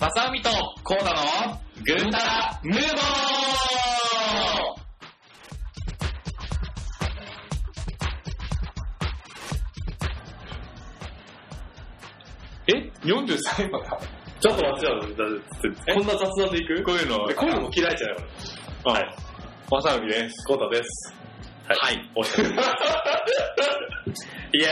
マサウミとコーダのグータラムーボーえ ?43 まだちょっと待ってよ。こんな雑談でいく？こういうのこういうのも嫌いじゃないあはい。マサウミです。コータです。はい。おしゃれいや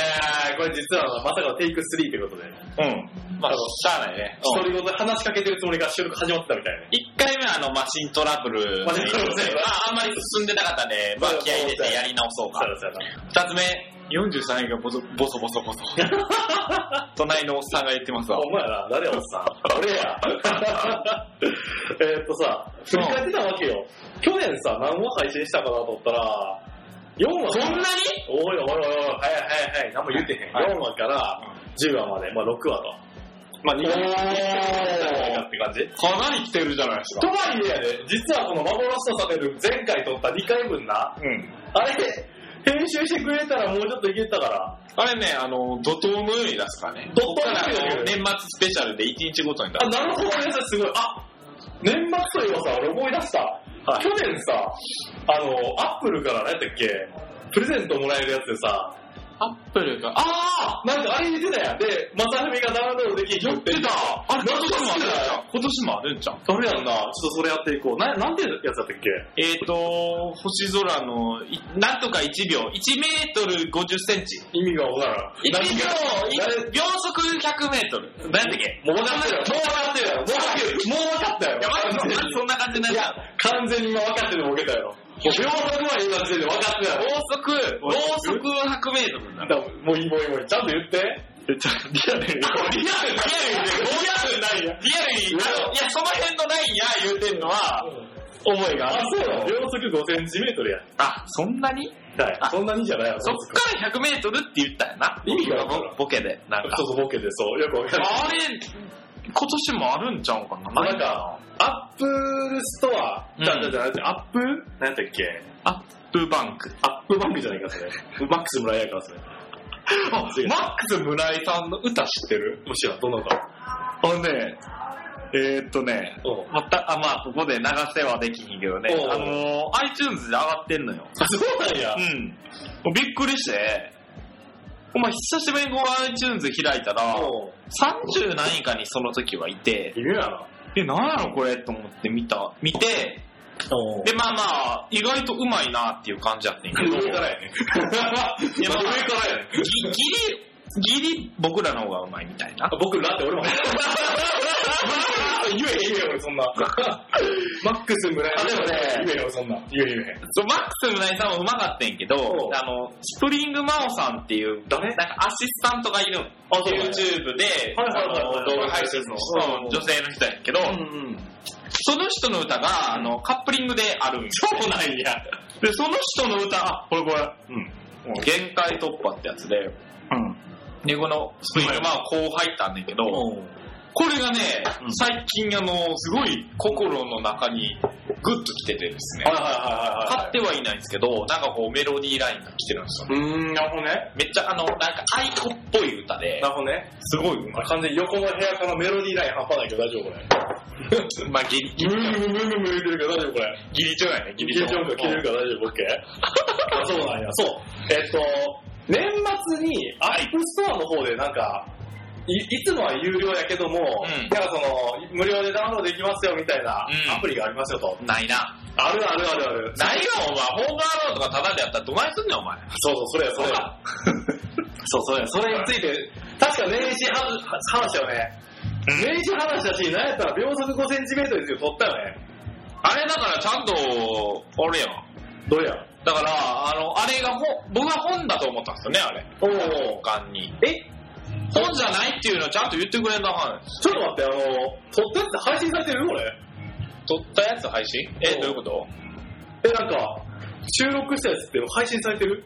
ー、これ実はまさかのテイク3ということで、うん。まあ、しゃあないね。独り言で話しかけてるつもりが収録始まってたみたいな。1回目はあのマシントラブルマシントラブルああんまり進んでなかったんで、まあ気合い入れてやり直そうか二つ目、43位がボソボソボソボソ。隣のおっさんが言ってますわ。お前やな、誰やおっさん。俺や。えーっとさ、振り返ってたわけよ。去年さ、何話配信したかなと思ったら、4話そんなに？おいおいおいおい、はいはいはい、何も言ってへん。はい4話から10話まで、まあ6話と。まあ2話おーって感じ。かなり来てるじゃないですと。はいえやで、実はこの幻とされる前回撮った2回分な、うん。あれ、編集してくれたらもうちょっといけたから、あれね、あの、怒涛のように出すからね。怒涛のようにの年末スペシャルで1日ごとに出あ、なるほどね、すごい。あ、年末といえばさ、俺思い出した。はい去年さ、あの、アップルから何やったっけ、プレゼントもらえるやつでさ、アップルが、あなんかあれ言ってたやん。で、まさふみがダウンロードできあやってたあれ、今年もあるんじゃん。ん。今年もあるんじゃん。あれやんな。ちょっとそれやっていこう。な、なんてやつだったっけ？えーと、星空の、いなんとか1秒、1メートル50センチ。意味がわからん。1何が秒、い秒速100メートル。何だっけ？もう分かってるよ。もう分かってるよ。もう分かってるよ。もう分かったよ。いや、そんな感じになっちゃう。完全に今分かってるボケたよ。秒速まで言った時点で分かってたよ。高速、高速100メートルもういいもういいもういい。ちゃんと言って。リアルに。リアルに。リアルに。リアルに。リアルに。いや、その辺のラインや言うてんのは、思いがあ。そう秒速5センチメートルや。あ、そんなにはい。そんなにじゃないよ。そっから100メートルって言ったよな。意味がボケで。なんかそう。そう、ボケでそう。よくわかる。あれ、今年もあるんちゃうかななんか、アップルストア、うんじゃあじゃあじゃあアップ？何やったっけ？ AppBank。AppBankじゃないか、それ。マックスむらいやから、それ。あ、マックスむらいさんの歌知ってる？知らん、どんな歌？あのね、えー、っとね、うん。また、あ、まあ、ここで流せはできひんけどね、あのー、iTunes で上がってんのよ。あ、そうなんや。うん。もうびっくりして、お前久しぶりにこう iTunes 開いたら、も30何位かにその時はいてう、、微妙やな。え、なんやろこれと思って見た、見て、おで、まあまあ、意外とうまいなっていう感じやってんけど、上からやね。いやまあ上からやね。ぎギリ、ギリ僕らの方がうまいみたいな。僕らって俺も。言え言え俺そんな。マックス村井あでもね言えよそんな。言え言え。そうマックス村井さんもうまかったんやけどあの、スプリングマオさんっていう、誰？なんかアシスタントがいる YouTube で、動画配信のうん女性の人やけど、ん。その人の歌が、あの、カップリングであるんよ。そうなんや。で、その人の歌、あ、これこれ、うん。限界突破ってやつで、うん。で、このスプリングマオこう入ったんだけど、これがね、うん最近あの、すごい心の中にグッと来ててですね、はいはいはい買ってはいないんですけど、なんかこうメロディーラインが来てるんですよ。うーん、なるほどね。めっちゃあの、なんか aikoっぽい歌で、なるほどね。すごい。完全に横の部屋からメロディーライン半端ないけど大丈夫これ。まあ、ギリ、ギリ、ムームームームー言ってるけど大丈夫これ。ギリチョやね、ギギリチョ。リチョンが切れるから大丈夫オッケーあ、そうなんや。そう。えっと、年末に App Store の方でなんか、いいつもは有料やけども、うんなんかその、無料でダウンロードできますよみたいなうんアプリがありますよと。ないな。あるあるあるある。ないよ、お前。ホームアローンとかタダでやったらどないすんねん、お前。そうそう、それや、それや。そう、それや。それについて、確か年始は話したよね。年始話したし、なんやったら秒速5センチメートルですよ、撮ったよね。あれだからちゃんと、あれやん。どうや？だから、あの、あれがほ、僕は本だと思ったんですよね、あれ。おお他に。え？本じゃないっていうのをちゃんと言ってくれんだはちょっと待って、あの、撮ったやつ配信されてる？これ。撮ったやつ配信？え、どういうこと？え、なんか、収録したやつって配信されてる？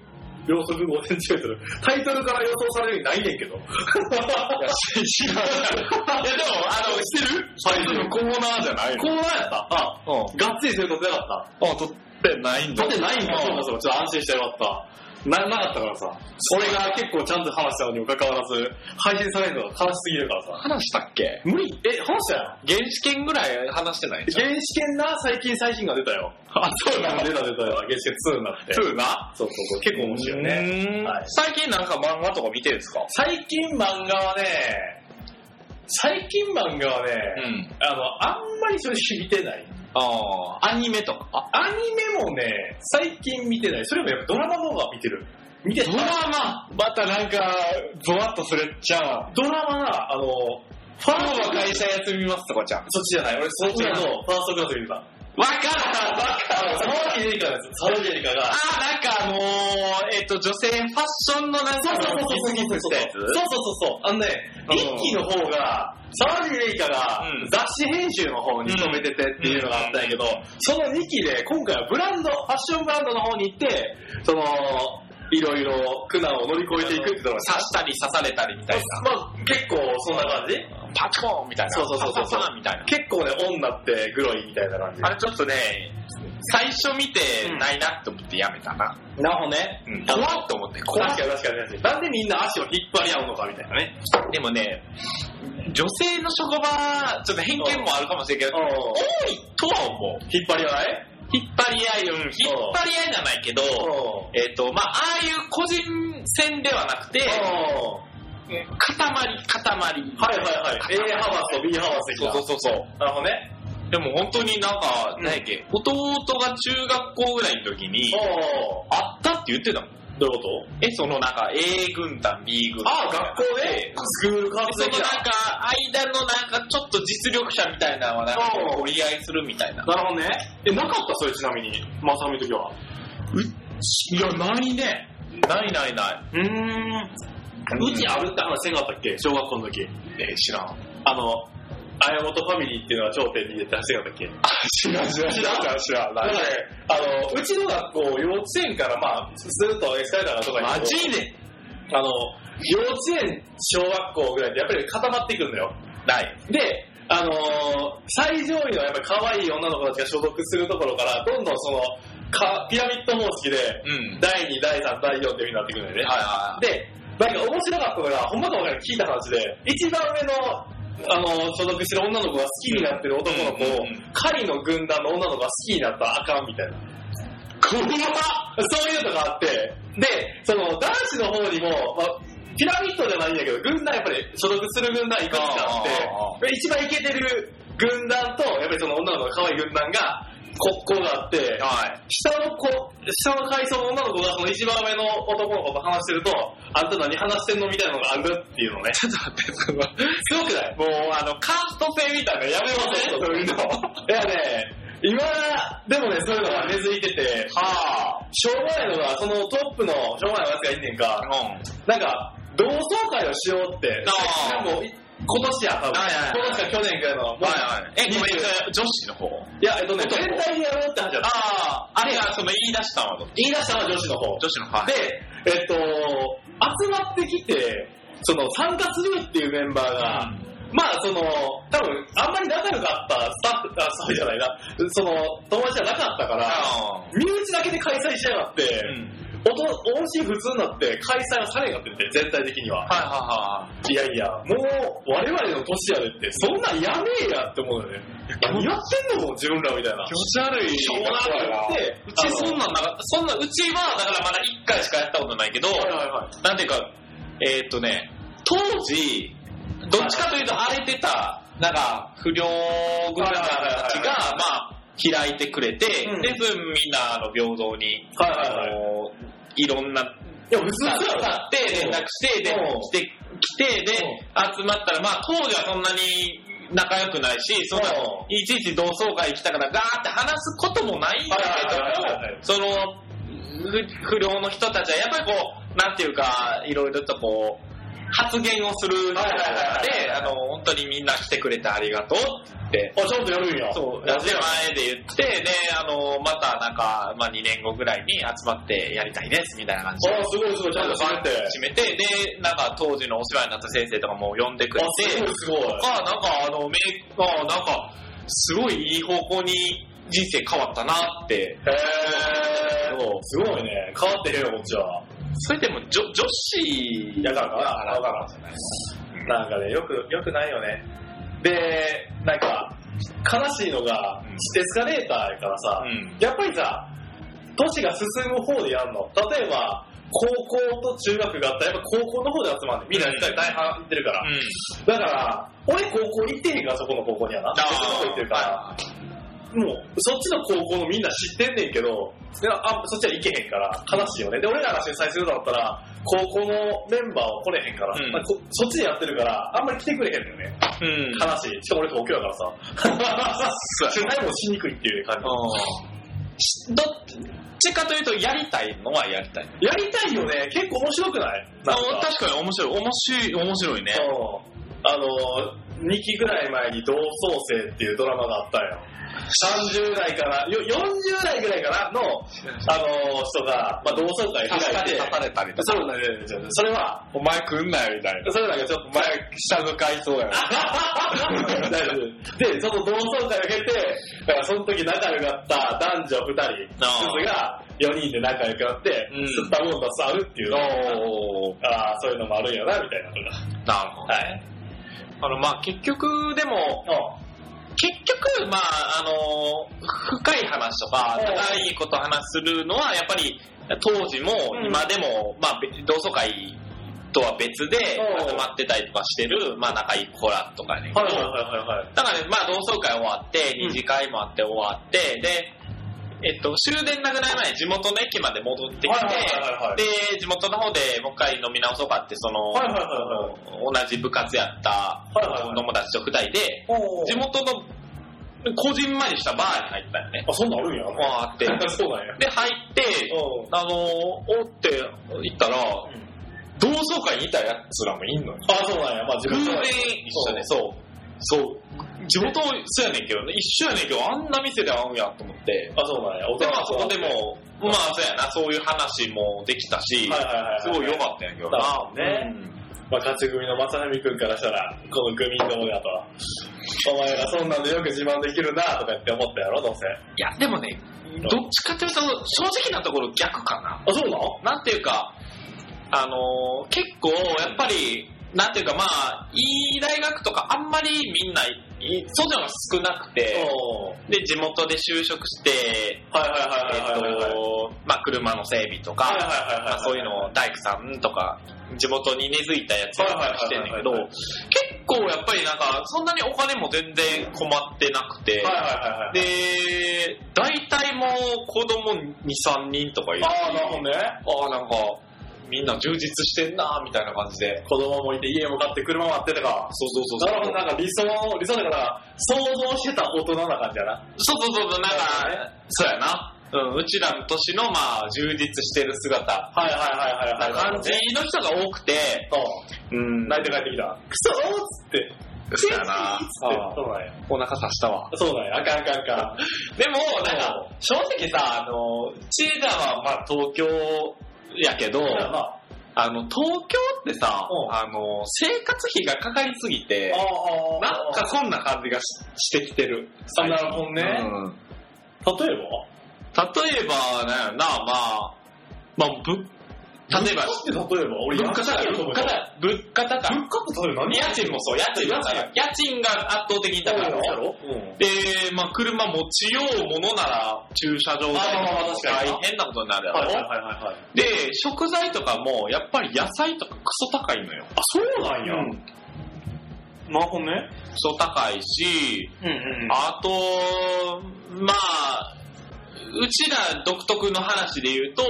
秒速5センチメートル。タイトルから予想されるようにないねんけど。知らない。いや、でも、あの、してる？配信のコーナーじゃないコーナーやったあ、うん。がっつりそれ撮ってなかっあ、撮ってないんた。だ。撮ってないんだ。うんそうかそうか。ちょっと安心してよかった。な、なかったからさ。俺が結構ちゃんと話したのにもかかわらず、配信されるのが悲しすぎるからさ。話したっけ？無理え、話したやん。原始圏ぐらい話してない？原始圏な、最近最新が出たよ。あ、そうなの出た出た出た、原始圏2になって。2な？そうそうそう、結構面白いね。ねはい最近なんか漫画とか見てるんですか？最近漫画はね、最近漫画はね、ん。あの、あんまり正直見てない。ああ、アニメとか。アニメもね、最近見てない。それもやっぱドラマの方が見てる。見てたドラマ？またなんか、ゾワッとするっちゃう。ドラマな、あの、ファ今日ーストは会社休みますとかじゃん。そっちじゃない。俺、そっちのファーストクラス見てた。わかるわかる沢尻エリカです。沢尻エリカが。あー、なんかあのー、えっと、女性ファッションのなんか、そうそうそうそうそうそうそうそう。あのね、うん一期の方が、沢尻エリカがうん雑誌編集の方に勤めててっていうのがあったんやけど、その2期で今回はブランド、ファッションブランドの方に行って、その、いろいろ苦難を乗り越えていくっていうのが刺したり刺されたりみたいな。まあ結構そんな感じ？パチコーンみたいな。そうそうそうそうパパみたいな。結構ね、女ってグロいみたいな感じ。あれちょっとね、最初見てないなって思ってやめたな。なるほどね。うん怖っと思って、怖っ確かに確かに確かに。なんでみんな足を引っ張り合うのかみたいなね。でもね、女性の職場、ちょっと偏見もあるかもしれんけど、多いとは思う。引っ張り合い？引っ張り合い、うん、引っ張り合いじゃないけど、えっ、と、まあ、ああいう個人戦ではなくて、塊、塊。はいはいはい。A ハマスと B ハマス。そうそうそうそう。なるほどね。でも本当になんか、うん何やっけ、弟が中学校ぐらいの時に、おあったって言ってたもん。どういうこえ、そのなんか A 軍団、B 軍団。ああ、学校でスクールカーでそのなんか、間のなんかちょっと実力者みたいなのはなんかうん折り合いするみたいな。なるほどね。え、なかった？それちなみに、まさみの時は。いや、ないね。ないないない。うーん。うちあるって話せんかったっけ？小学校の時。えー知らん。あの、綾本ファミリーっていうのが頂点に出て話せんかったっけ知らん知らん知らん知らん。なんかね、あの、うちの学校、幼稚園からまあ、スーッとエスカレーターとかにマジで？あの、幼稚園、小学校ぐらいでやっぱり固まっていくんだよ。ない。で、あのー最上位のやっぱり可愛い女の子たちが所属するところから、どんどんその、かピラミッド方式で、うん。第2、第3、第4っていう風になっていくんだよね。はいはで、なんか面白かったのが、ほんまか分からん聞いた話で、一番上の、あの、所属してる女の子が好きになってる男の子を狩りの軍団の女の子が好きになったらあかんみたいな。怖っ。そういうのがあって、で、その男子の方にも、まあ、ピラミッドじゃないんだけど、軍団やっぱり所属する軍団いくつかあっあて、で一番イケてる軍団と、やっぱりその女の子の可愛い軍団が、国交があって、はい。下の子、下の階層の女の子がその一番上の男の子と話してると、あんた何話してんのみたいなのがあるっていうのね。ちょっと待って、その、すごくない？もう、あの、カースト制みたいなのやめませんそういうの。いやね、今、でもね、そういうのが根付いてて、はしょうがないのが、そのトップのしょうがないやつがいんねんか、あ。うん。なんか、同窓会をしようって、あーもう今年や、多分。はいはいはい今年か去年ぐらいの？はいはい。え、ごめん、い女子の方？や、えっとね、男全体でやろうって話だった。ああ、あれがその言い出したのは言い出したのは女子の方。女子の方。で、えっと、集まってきて、その参加するっていうメンバーが、まあその、多分あんまり仲良かったスタッフ、あ、スタッフじゃないな、その友達じゃなかったから、あ身内だけで開催しやがって、ーうん。おと音信不通になって開催はされんかってて、全体的には。はいはいやいや、もう我々の年やでって、そんなんやめえやって思うよね。何やってんの自分らみたいな。気持ち悪い。しょうがなくて、うちそんなんなかった。そんな、うちは、だからまだ1回しかやったことないけど、はいはいはい。なんていうか、えーっとね、当時、どっちかというと荒れてた、なんか、不良軍団たちが、まあ、開いてくれて、うんで、みんな、あの、平等に、はいはいはい。いろんな、いや、普通そうやろ使って、連絡して、で、う。ん来て、来て、で、集まったら、まあ、当時はそんなに仲良くないし、そんなうん、いちいち同窓会来たからガーって話すこともないんだけども、その、不不良の人たちはやっぱりこう、なんていうか、いろいろとこう、発言をする人はいはいはいはいで、あの、本当にみんな来てくれてありがとうって、あ、ちゃんとやるんや。そう、ラジオ前で言って、で、あの、またなんか、まあ2年後ぐらいに集まってやりたいです、みたいな感じで。あ、すごいすごい、ちゃんと閉めて。閉めて、で、なんか当時のお芝居になった先生とかも呼んでくれあ、て、すごいすごい。あ、なんかあの、メイク、あ、なんか、すごいいい方向に人生変わったなって。へー。すごいね。変わってへんよ、こっちは。それでも女女子だからかなだからないなんかね、よく、よくないよね。で、なんか、悲しいのがうん、スカレーターやからさ、うん。やっぱりさ、年が進む方でやんの。例えば、高校と中学があったら、やっぱ高校の方で集まんねん。みんな大半行ってるから。うん。だから、俺高校行ってへんから、そこの高校にはな。別のとこ行ってるから、もう、そっちの高校のみんな知ってんねんけど、いやあそっちは行けへんから、悲しいよね。で、俺らが主催するのだったら、高校のメンバーは来れへんから、うんまあこそっちでやってるから、あんまり来てくれへんのよね。うん悲しい。しかも俺東京やからさ。主催もしにくいっていう感うんどっちかというとやりたいのはやりたいじ。やりたいよね。結構面白くない？あ確かに面白い面白い面白いねうんあの、2期ぐらい前に同窓生っていうドラマがあったんよ。30代から、よ40代ぐらいからの、あの人が、まあ、同窓会開いて、刺されたりとか。そうだよ、それは、お前来んなよみたいな。それなんかちょっとお前下向かいそうやな 大丈夫で、その同窓会を経て、だからその時仲良かった男女2人あずつが4人で仲良くなって、うん。吸ったもんと触るっていう、おー。ああ、そういうのもあるんやな、みたいなのが。なるほどはい。あのまあ結局でも結局まああの深い話とかうん長いこと話するのはやっぱり当時もうん。今でも、まあべ同窓会とは別でう。ん集まってたりとかしてる、まあ、仲いい子らとかね。はいはいはいはいはい。だからね、まあ同窓会終わって、うん。二次会もあって終わって、で、えっと、終電なくなる前に地元の駅まで戻ってきて、で、地元の方でもう一回飲み直そうかって、その、同じ部活やった友達と二人で、お地元のこじんまりしたバーに入ったよね。あ、そんなんあるんや。わーって。そうなんや。で、入って、うあのー、おって行ったら、同窓会にいたやつらもいんのよ。あ、そうなんや。まあ自偶然一緒で、そう。そう。地元そうやねんけどね、一緒やねんけど、あんな店で会うんやと思って。あ、そうなんや。で、まあそこでも、まあそうやな、そういう話もできたし、はいはいはいはい。すごい良かったんやけどな。なるほどねまあ、勝ち組の正文くんからしたら、この組どもだと。お前らそんなんでよく自慢できるなとかって思ったやろ、どうせ。いや、でもね、どっちかというと、正直なところ逆かな。あ、そうなの？なんていうか、あのー結構やっぱり、なんていうかまあ、いい大学とかあんまりみんな、いそういうのが少なくて、おで、地元で就職して、えっ。と、まあ車の整備とか、まあそういうのを大工さんとか、地元に根付いたやつがしてんだけど、結構やっぱりなんか、そんなにお金も全然困ってなくて。で、大体もう子供2、3人とかいるしああ、なるほどね。ああ、なんか、みんな充実してんなみたいな感じで。子供もいて家も買って車もあってとか。そうそうそうなるほど、なんか理想、理想だから、想像してた大人な感じやな。そうそうそう、なんか、そうやな。うん、うちらの年の、まあ、充実してる姿、はいはいはいはいはい。感じの人が多くて、そう。うん、泣いて帰ってきた。クソーっつって。そうやな。つって。そうなんや。お腹さしたわ。そうなんや。あかんあかんあかん。でも、なんか、正直さ、あの、ちえちゃんは、まあ、東京やけど。あの、東京ってさう、んあの、生活費がかかりすぎて、あなんかそんな感じがししてきてる。あ、なるほどね。うん例えば？例えば、なんやろな、まあ、まあ、ぶ、例えば、例えば、俺、物価高い、物価高い、物価高い。物価って例えば何家賃もそう、家賃も高い。家賃が圧倒的に高い。で、まあ、車持ちようものなら、駐車場代あまあまあまあ確かに大変なことになるやろ。で、食材とかも、やっぱり野菜とかクソ高いのよ。あ、そうなんや。うんなるほどね。クソ高いし、うんうんあと、まあ、うちら独特の話で言うと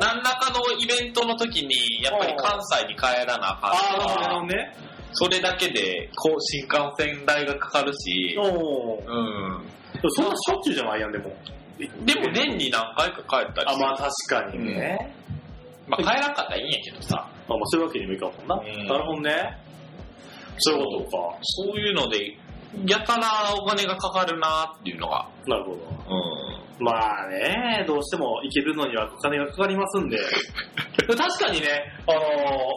何らかのイベントの時に、やっぱり関西に帰らなあかんあからね。それだけで、こう、新幹線代がかかるし、おうん。そんなしょっちゅうじゃないやん、でも。でも年に何回か帰ったりあ、まあ確かにね。まあ帰らんかったらいいんやけどさ、まあまあそういうわけにもいかんもんな。うんなるほどね。そういうことか。そういうので、やたらお金がかかるなっていうのが、なるほど。うん。まあね、どうしても行けるのにはお金がかかりますんで。確かにね、あの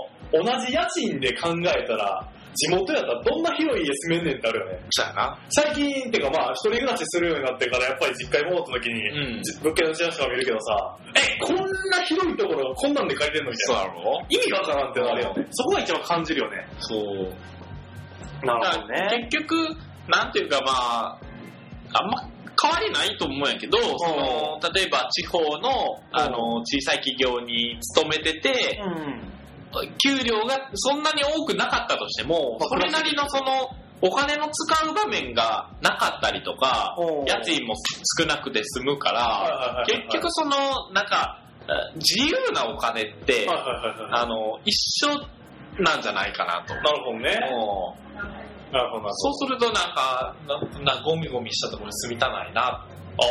ー同じ家賃で考えたら、地元やったらどんな広い家住めんねんってあるよね。そうやな。最近っていうかまあ、一人暮らしするようになってから、やっぱり実家に戻った時に、うんじ物件のチラシとか見るけどさ、え、こんな広いところがこんなんで借りてんのみたいな。そう意味がわからんってなるよね。そこが一番感じるよね。そう。なだから結局、なんていうかまあ、あんま変わりないと思うんやけど、その例えば地方のあの小さい企業に勤めてて、うん。給料がそんなに多くなかったとしても、まあそれなりのその、お金の使う場面がなかったりとか家賃も少なくて済むから、結局その、なんか、自由なお金って。あの、一緒なんじゃないかなと。なるほどね。なるほどそうするとなんか、ななゴミゴミしたところに住みたないな。ど。あ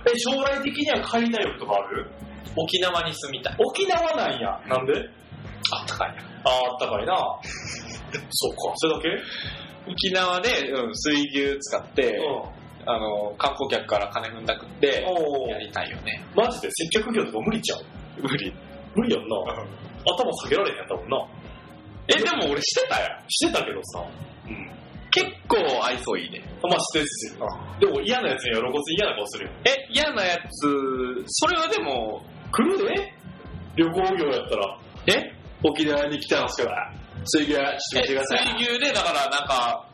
あ。え、将来的には買いたい欲とかある？沖縄に住みたい。沖縄なんや。なんで？あったかいな。ああ、あったかいな。そうか、それだけ？沖縄で、うん、水牛使って、あの、観光客から金踏んだくって、おやりたいよね。マジで？接客業とか無理ちゃう？無理。無理やんな。頭下げられへんやったもんな。え、でも俺してたやん。してたけどさ。うん。結構愛想いいね。まあしてるし。でも嫌なやつには露骨に嫌な顔するよ。え、嫌なやつ、それはでも、来るで？旅行業やったら。え？沖縄に来たんすから。水牛、ちょっと見てください。水牛で、だからなんか、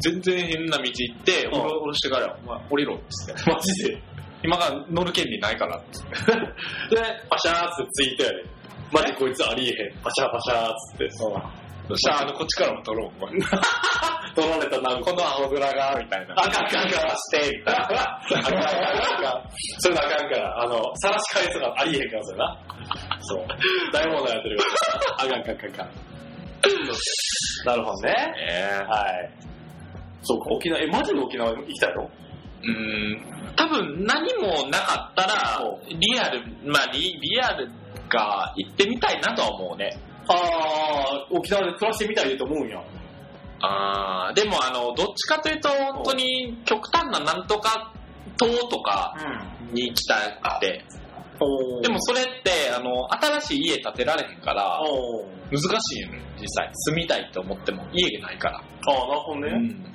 全然変な道行って、うん降ろ降ろしてからよ、お前降りろっつって。マジで？今から乗る権利ないからっつって。で、パシャーってついて。マジこいつありえへん。パシャーパシャーっつって。そしたら、あの、こっちからも撮ろう、お前。取られたな、この青空が、みたいな。あかんあかんからして、みたいな。あかんあかんあかん。そういうのあかんから、あの、さらし返すとか？ありえへんから、それな。そう。大問題やってるから。あかんあかんあかんあかん。なるほどね。えはい。そうか、沖縄、え、マジで沖縄行きたいの？うーん、多分何もなかったら、リアル、まあリリアルが行ってみたいなとは思うね。ああ、沖縄で暮らしてみたいと思うんや。あーでもあの、どっちかというと、本当に極端ななんとか島とかうん。に行きたくて。おでもそれって、あの、新しい家建てられへんから、難しいよね、実際。住みたいと思っても家がないから。ああ、なるほどね。うん。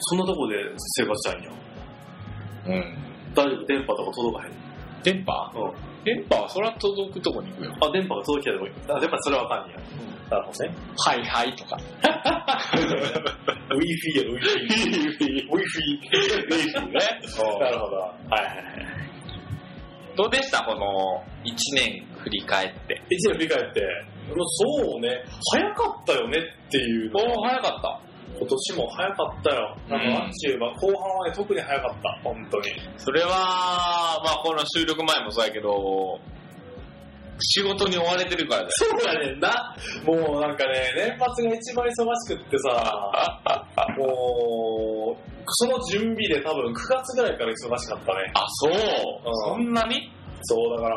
そんなとこで生活したいんや。うん。大丈夫？電波とか届かへん？電波？うん。電波はそれは届くとこに行くよ。あ、電波が届きたいとこに。あ、電波それはわかんねや。なるほどね。はいはいとか。Wi-Fi や、Wi-Fi。Wi-Fi。Wi-Fi ね。なるほど。はいはいはい。どうでした？この1年振り返って。一年振り返って、そうね、早かったよねっていうの。お早かった。今年も早かったよ。なんか、アンチューは後半はね、特に早かった。本当に。それは、まあこの収録前もそうやけど、仕事に追われてるからだよ。そうやねんな。もうなんかね、年末が一番忙しくってさ、もう、その準備で多分9月ぐらいから忙しかったね。あ、そう、うんそんなに？そう、だから、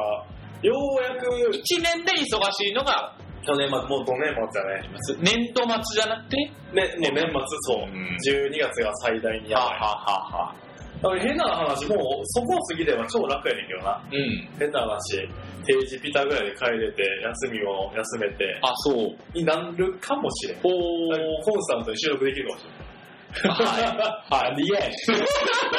ようやく ?1 年で忙しいのが、去年末、もう5年末やね。年度末じゃなくて？ね、もう年末、そう。うん12月が最大にやばい。はは。だから変な話、もうそこを過ぎれば超楽やねんけどな。うん。変な話、定時ピタぐらいで帰れて、休みを休めて、あ、そう。になるかもしれん。おコンスタントに収録できるかもしれん。はい。なんで言えん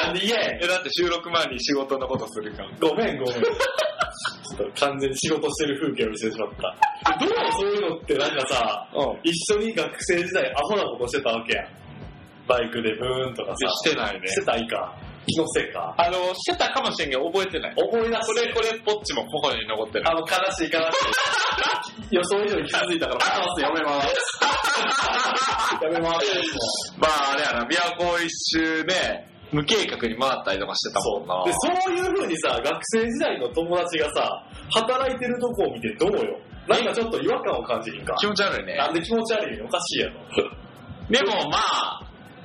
なんで言えんえ、だって収録前に仕事のことするから。ごめんごめん。ちょっと完全に仕事してる風景を見せてしまった。どうそういうのってなんかさ、うん。一緒に学生時代アホなことしてたわけやん。バイクでブーンとかさ。してないね。してたいか。気のせいか。あの、してたかもしれんけど覚えてない。思い出すこれ、これ、ポッチも心に残ってる。あの、悲しい悲しい。予想以上に傷ついたから、話すやめます。やめます。まあ、あれやな、琵琶湖一周ね、無計画に回ったりとかしてたもんな。で、そういう風にさ、学生時代の友達がさ、働いてるとこを見てどうよ。なんかちょっと違和感を感じひんか。気持ち悪いね。なんで気持ち悪いのおかしいやろ。でもまあ、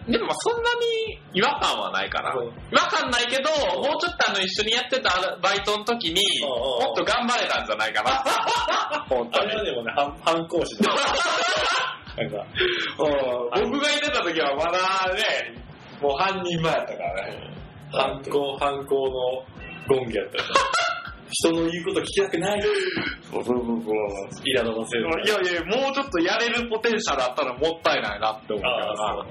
でもそんなに違和感はないかな。うん違和感ないけど、もうちょっとあの一緒にやってたバイトの時に、もっと頑張れたんじゃないかな。本当にあれ。はでもね、反反抗心で。なんか、僕がいてた時はまだね、もう半人前やったからね。反抗、反抗のゴンギやったよね。人の言うこと聞きたくない。そうそうそうそう。イラドのせいいやいや、もうちょっとやれるポテンシャルあったらもったいないなって思うあからな。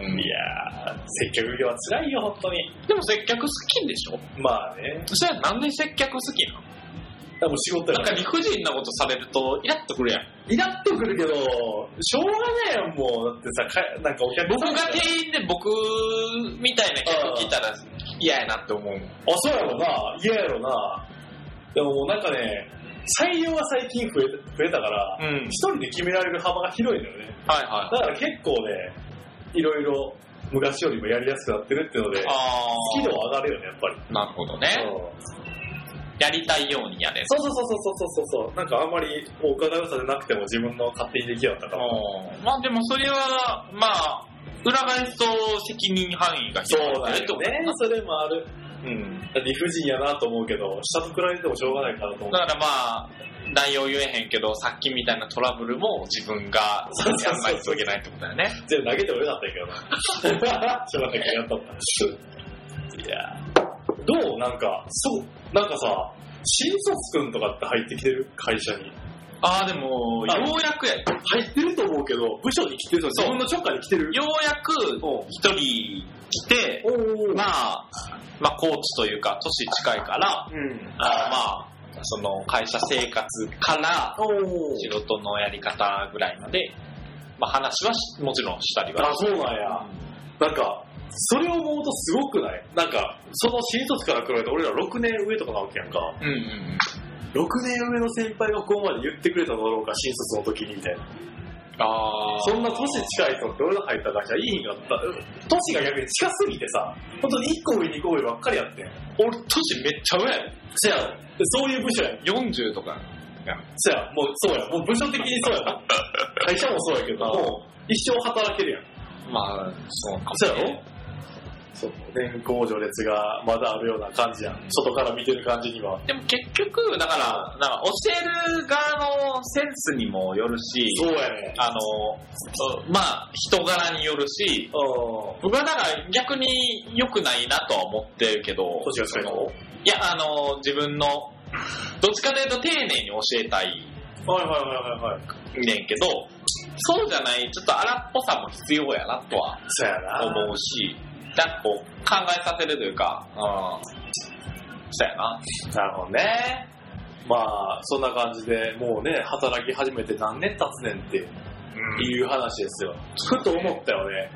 いやー、接客業は辛いよ、本当に。でも接客好きでしょ？まあね。それはなんで接客好きなの？多分仕事やなんか理不尽なことされるとイラッとくるやん。イラッとくるけど、しょうがないやん、もう。だってさ、かなんかお客僕さんが店員で僕みたいな客来たら嫌やなって思う。あ、そうやろな。嫌やろな。でももうなんかね、採用が最近増え増えたから、うん一人で決められる幅が広いのよね。はいはだから結構ね、いろいろ昔よりもやりやすくなってるっていうので、あスキルは上がるよね、やっぱり。なるほどね。うんやりたいようにやれる。そうそうそうそうそうそうそう。なんかあんまりお金良さでなくても自分の勝手にできるようになったから。うんまあでもそれは、まあ、裏返すと責任範囲が広がるってことね。それもある。うん。理不尽やなと思うけど、下と比べてもしょうがないかなと思う。だからまあ、内容言えへんけど、さっきみたいなトラブルも自分がやんないといけないってことだよね。全部投げてもよかったけどな。しょうがないやったった。いやどう？なんか、そう、なんかさ、新卒くんとかって入ってきてる？会社に。ああ、でも、あようやくや。よ入ってると思うけど、部署に来てると自分の直下に来てる？うやく一人来て、まあ、まあコーチというか、年近いから、うん。あまあ、その会社生活から仕事のやり方ぐらいまで、まあ話はしもちろんしたりはあ、そうなんや。なんか、それを思うとすごくない？なんか、その新卒から比べて俺ら6年上とかなわけやんか。うんうんうん。6年上の先輩がここまで言ってくれただろうか、新卒の時にみたいな。ああ。そんな年近い人って俺が入った会社いいんかった。年が逆に近すぎてさ、本当に1個上2個上ばっかりやってん。俺、年めっちゃ上やで。そやそういう部署やん。40とか。そやもうそうや。もう部署的にそうやな。会社もそうやけど、あもう一生働けるやん。まあ、そうかもそうやろそう。年功序列がまだあるような感じやん。外から見てる感じには。でも結局、だから、なんか教える側のセンスにもよるし、そうやね。あの、まあ、人柄によるし、うん。僕はだから逆に良くないなとは思ってるけど、いや、あの、自分の、どっちかというと丁寧に教えたいはいはいはいはいはい。ねんけど、そうじゃない、ちょっと荒っぽさも必要やなとは。思うし、なんかこう、考えさせるというか、うん、そうやな。なるほどね。まあ、そんな感じで、もうね、働き始めて何年経つねんっていう話ですよ。ふと思ったよね。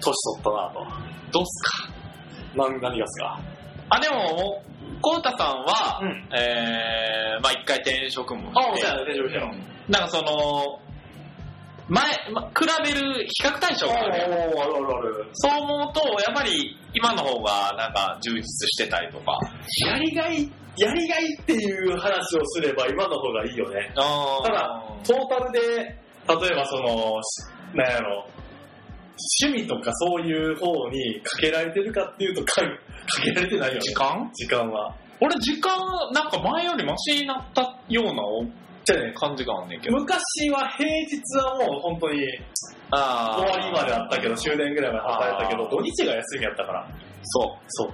年取ったなと。どうすか？何何がっすか？あ、でも、コウタさんは、うんえー、まあ一回転職もあして、そう転職したなんかその、前、ま、比べる比較対象があるやんあるあるある。そう思うと、やっぱり今の方がなんか充実してたりとか。やりがい、やりがいっていう話をすれば今の方がいいよね。あただ、トータルで、例えばその、しなんやろ、趣味とかそういう方にかけられてるかっていうとか、かけられてないよね。時間？時間は。俺時間、なんか前よりマシになったような感じがあんねんけど。昔は平日はもう本当にあ終わりまであったけど、終電ぐらいまで働いたけど、あー土日が休みやったから。そう。そう。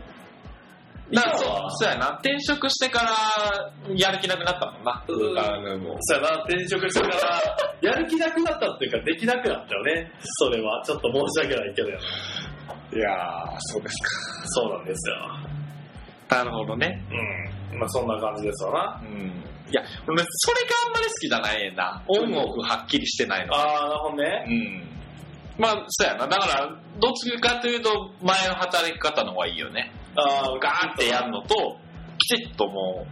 だからそうそうやな。転職してからやる気なくなったもんな。うんあのもうそうやな、転職してから、やる気なくなったっていうか、できなくなったよね。それは。ちょっと申し訳ないけどやな。いやー、そうですか。そうなんですよ。なるほどね。うん。まあそんな感じですわな。うん。いや、俺、それがあんまり好きじゃないねんな。オンオフはっきりしてないの。あー、なるほどね。うん。まあ、そうやな。だから、どっちかというと、前の働き方の方がいいよね。あー、ガーってやるのと、きちっとも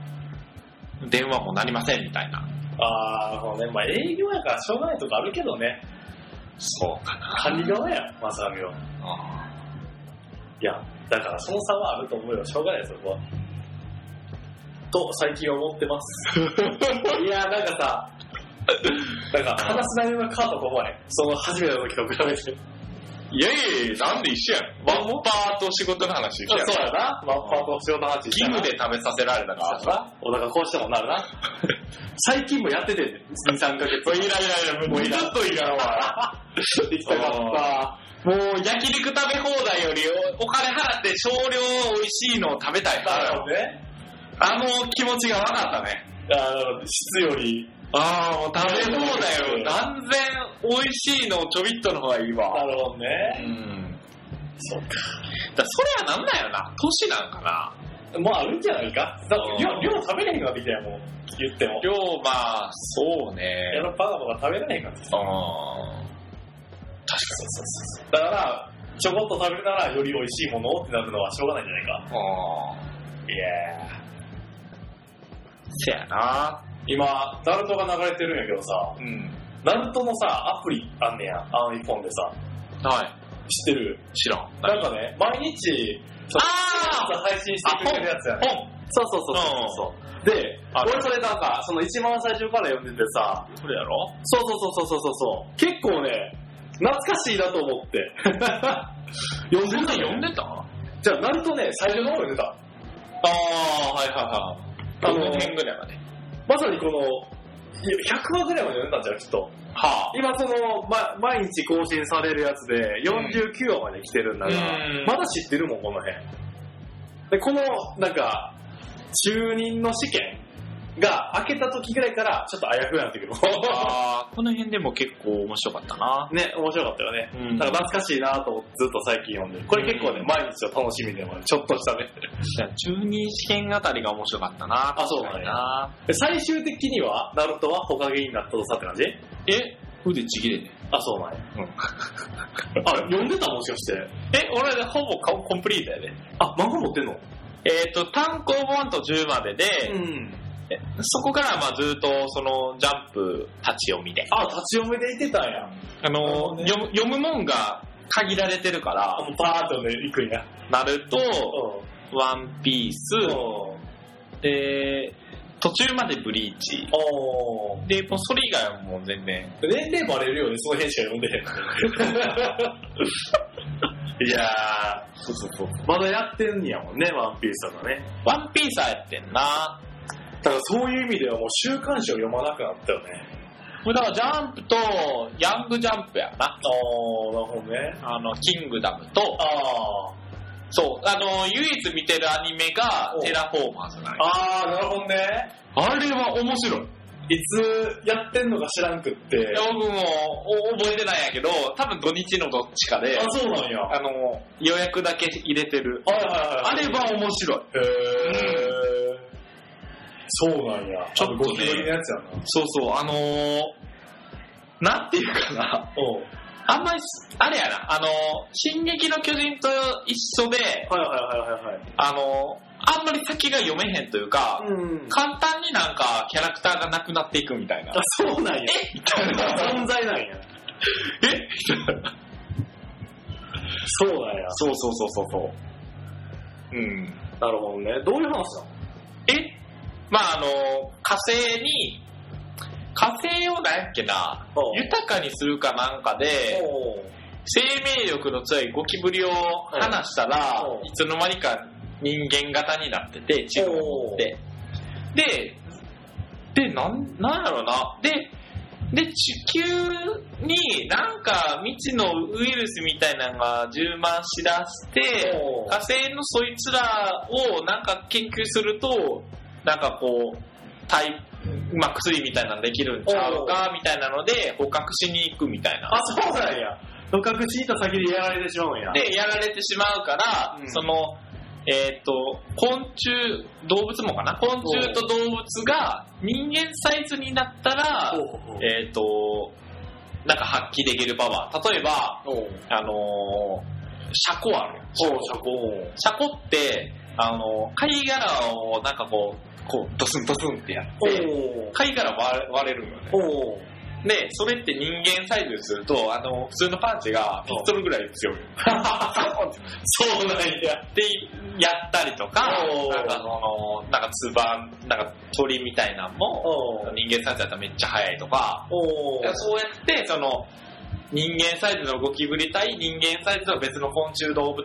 う、電話もなりませんみたいな。あー、なるほどね。まあ営業やからしょうがないとかあるけどね。そうかな。管理側や、まさみは。あいや、だからその差はあると思うよ。しょうがないです、そこは。と、最近思ってます。いや、なんかさ、なんか話す内容が変わったと思わねその初めての時と比べて。ーいやいやなんで一緒やん。ワンパーと仕事の話一緒やん。そうやな。まあ、パート仕事の話義務で食べさせられたから。お腹こうしてもなるな。最近もやってて、2、3ヶ月。もうイライライラ、もうずっとイラわ。できたかった。もう焼肉食べ放題よりおお金払って少量美味しいのを食べたいなるほどね。あの気持ちが分かったね。あの、質より。ああ、もう食べ放題よ。断然美味しいのちょびっとの方がいいわ。なるほどうね。ん。そうか。だそれはなんだよな。年なんかな。もうあるんじゃないか？だ量、量食べれへんくなってきたよ、もう。言っても。量、まあ、そうねや。ろバカバカ食べれへんくなってきた。うん。そうそうそう。だから、ちょこっと食べるならより美味しいものをってなるのはしょうがないんじゃないか。あいやせやな。今、ナルトが流れてるんやけどさ、うん。ナルトのさ、アプリあんねや、あの iPhone でさ、はい。知ってる？知らん。なんかね、毎日、あー配信してくれるやつやね。本そうそうそうそうそう。で、ある俺それなんか、その一番最初から読んでてさ、それやろ？そうそうそうそうそうそう。結構ね、懐かしいなと思って。読んでた読んででた？じゃあ、ナルトね、最初の方読んでた。ああ、はいはいはい。あのぐらいまで。まさにこの、いや100話ぐらいまで読んだんじゃん、きっと。は今その、ま、毎日更新されるやつで49話まで来てるんだが、うんまだ知ってるもん、この辺。で、この、なんか、中任の試験が開けた時ぐらいから、ちょっとあやふやになってくる。あーこの辺でも結構面白かったな。ね、面白かったよね。うんだから懐かしいなとずっと最近読んでる。これ結構ね、うん毎日を楽しみでもある。ちょっとしたね。中二試験あたりが面白かったな。あそうなんやな。で最終的には、ナルトはほかげになったとさって感じえ？腕ちぎれねあ、そうなんや。うん。あ、読んでたもしかして。え、俺ほぼココンプリートやで。あ、漫画持ってんの？えっ、と、単行本と10までで、ん。えそこからまあずっとそのジャンプ立ち読みで。あ、立ち読みでいてたんや。あのね読む、読むもんが限られてるかあ、ら、もうパーッとね、行くんや。ナルト、うワンピース、ん。で、途中までブリーチ。で、もうそれ以外はもう全然。年齢バレるよね、その辺しか読んでへん。いやそうそうそう。ー、まだやってんやもんね、ワンピースとかね。ワンピースはやってんな。だからそういう意味ではもう週刊誌を読まなくなったよね。だからジャンプとヤングジャンプやな。あー、なるほどね。あの、キングダムと、あー。そう、あの、唯一見てるアニメがテラフォーマーズなんやあー、なるほどね。あれは面白い。いつやってんのか知らんくって。いや僕もお覚えてないんやけど、多分土日のどっちかで、あ、そうなんや。あの、予約だけ入れてる。はいはいはい。あれは面白い。へー。そうなんや。ちょっとね。そうそう、あのー、なんていうかな、あんまり、あれやな、あのー、進撃の巨人と一緒で、はいはいはいはいはい。あのー、あんまり先が読めへんというか、うん。簡単になんかキャラクターがなくなっていくみたいな。あ、そうなんや。みたいな。存在なんや。え？みたいな。そうなんや。そうそうそうそうそう。うん。なるほどね。どういう話なの？え？まああの、火星に、火星をなんやっけな豊かにするかなんかで、生命力の強いゴキブリを放したらいつの間にか人間型になってて、血を持って。で、で、なん、なんやろな。で、で、地球になんか未知のウイルスみたいなのが充満しだして、火星のそいつらをなんか研究すると、なんかこう、対、まあ、薬みたいなのできるんちゃうかみたいなので捕獲しに行くみたいな。あ、そうなんや。捕獲しに行った先でやられてしまうんや。で、やられてしまうから、うんその、えっ、と、昆虫、動物もかな？昆虫と動物が人間サイズになったら、えっ、と、なんか発揮できるパワー。例えば、あのー、シャコあるシャコ。シャコって、あの、貝殻をなんかこう、こう、ドスンドスンってやって、貝殻割れ割れるよね。で、それって人間サイズにすると、あの、普通のパンチがピストルぐらい強い。そうなんや。で、やったりとか、なんかその、なんかツバン、なんか鳥みたいなのも、人間サイズだったらめっちゃ速いとか、そうやって、その、人間サイズのゴキブリ対人間サイズの別の昆虫動物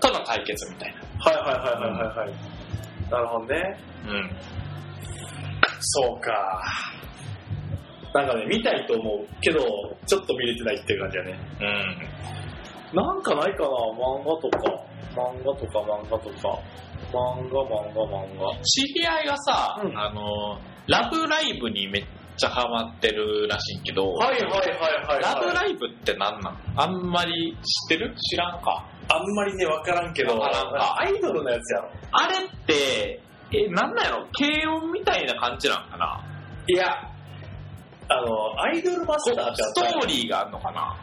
との対決みたいな。はいはいはいはいはいはい。なるほどね。うん。そうか。なんかね、見たいと思うけど、ちょっと見れてないっていう感じだね。うん。なんかないかな漫画とか。漫画とか漫画とか。漫画、漫画、漫画。知り合いがさ、うんあの、ラブライブにめっちゃハマってるらしいけど、はいはいはいはい、ラブイライブって何なん？あんまり知ってる？知らんか。あんまりね、わからんけど、アイドルのやつやろ。あれって、え、なんなんやろ？軽音みたいな感じなんかな？いや、あの、アイドルマスターってストーリーがあるのかな？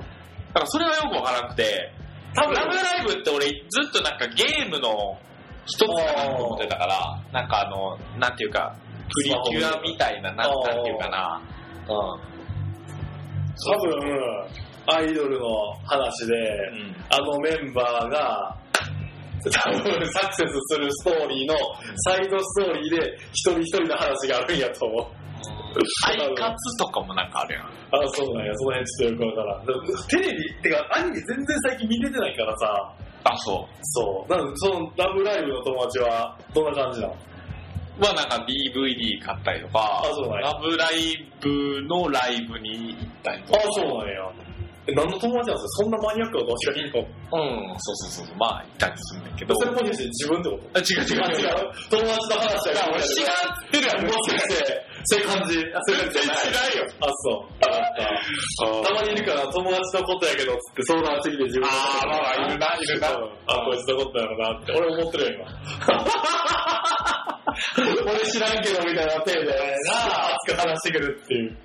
だからそれはよくわからなくて、多分。ラブライブって俺ずっとなんかゲームの一つかなと思ってたから、なんかあの、なんていうか、プリキュアみたいな、なんていうかな。多分、アイドルの話で、うんあのメンバーが、多分サクセスするストーリーのサイドストーリーで一人一人の話があるんやと思う。アイカツとかもなんかあるやん。あ、そうなんや、その辺ちょっとよくわからん。テレビ、てかアニメ全然最近見れてないからさ、あ、そそう。なので、そのラブライブの友達はどんな感じなの？う。はなんか DVD 買ったりとか、ラブライブのライブに行ったりとか。あ、そうなんや。え、何の友達なんですかそんなマニアックな友達がいいのうん、そうそうそうそう、まあ行ったりするんだけど。それもしかして自分ってこと？あ違う違う違う。あ違う。友達の話だから。俺知らんってるやん、もしかして、そういう感じ。あそういう感じよ。あ、そう。たまにいるから、友達のことやけど、つって相談してきて自分のことあーまあまあいるないるなうんあ、こいつのことやろなって。俺思ってるよ、今。俺知らんけど、みたいな手で、な熱く話してくるっていう。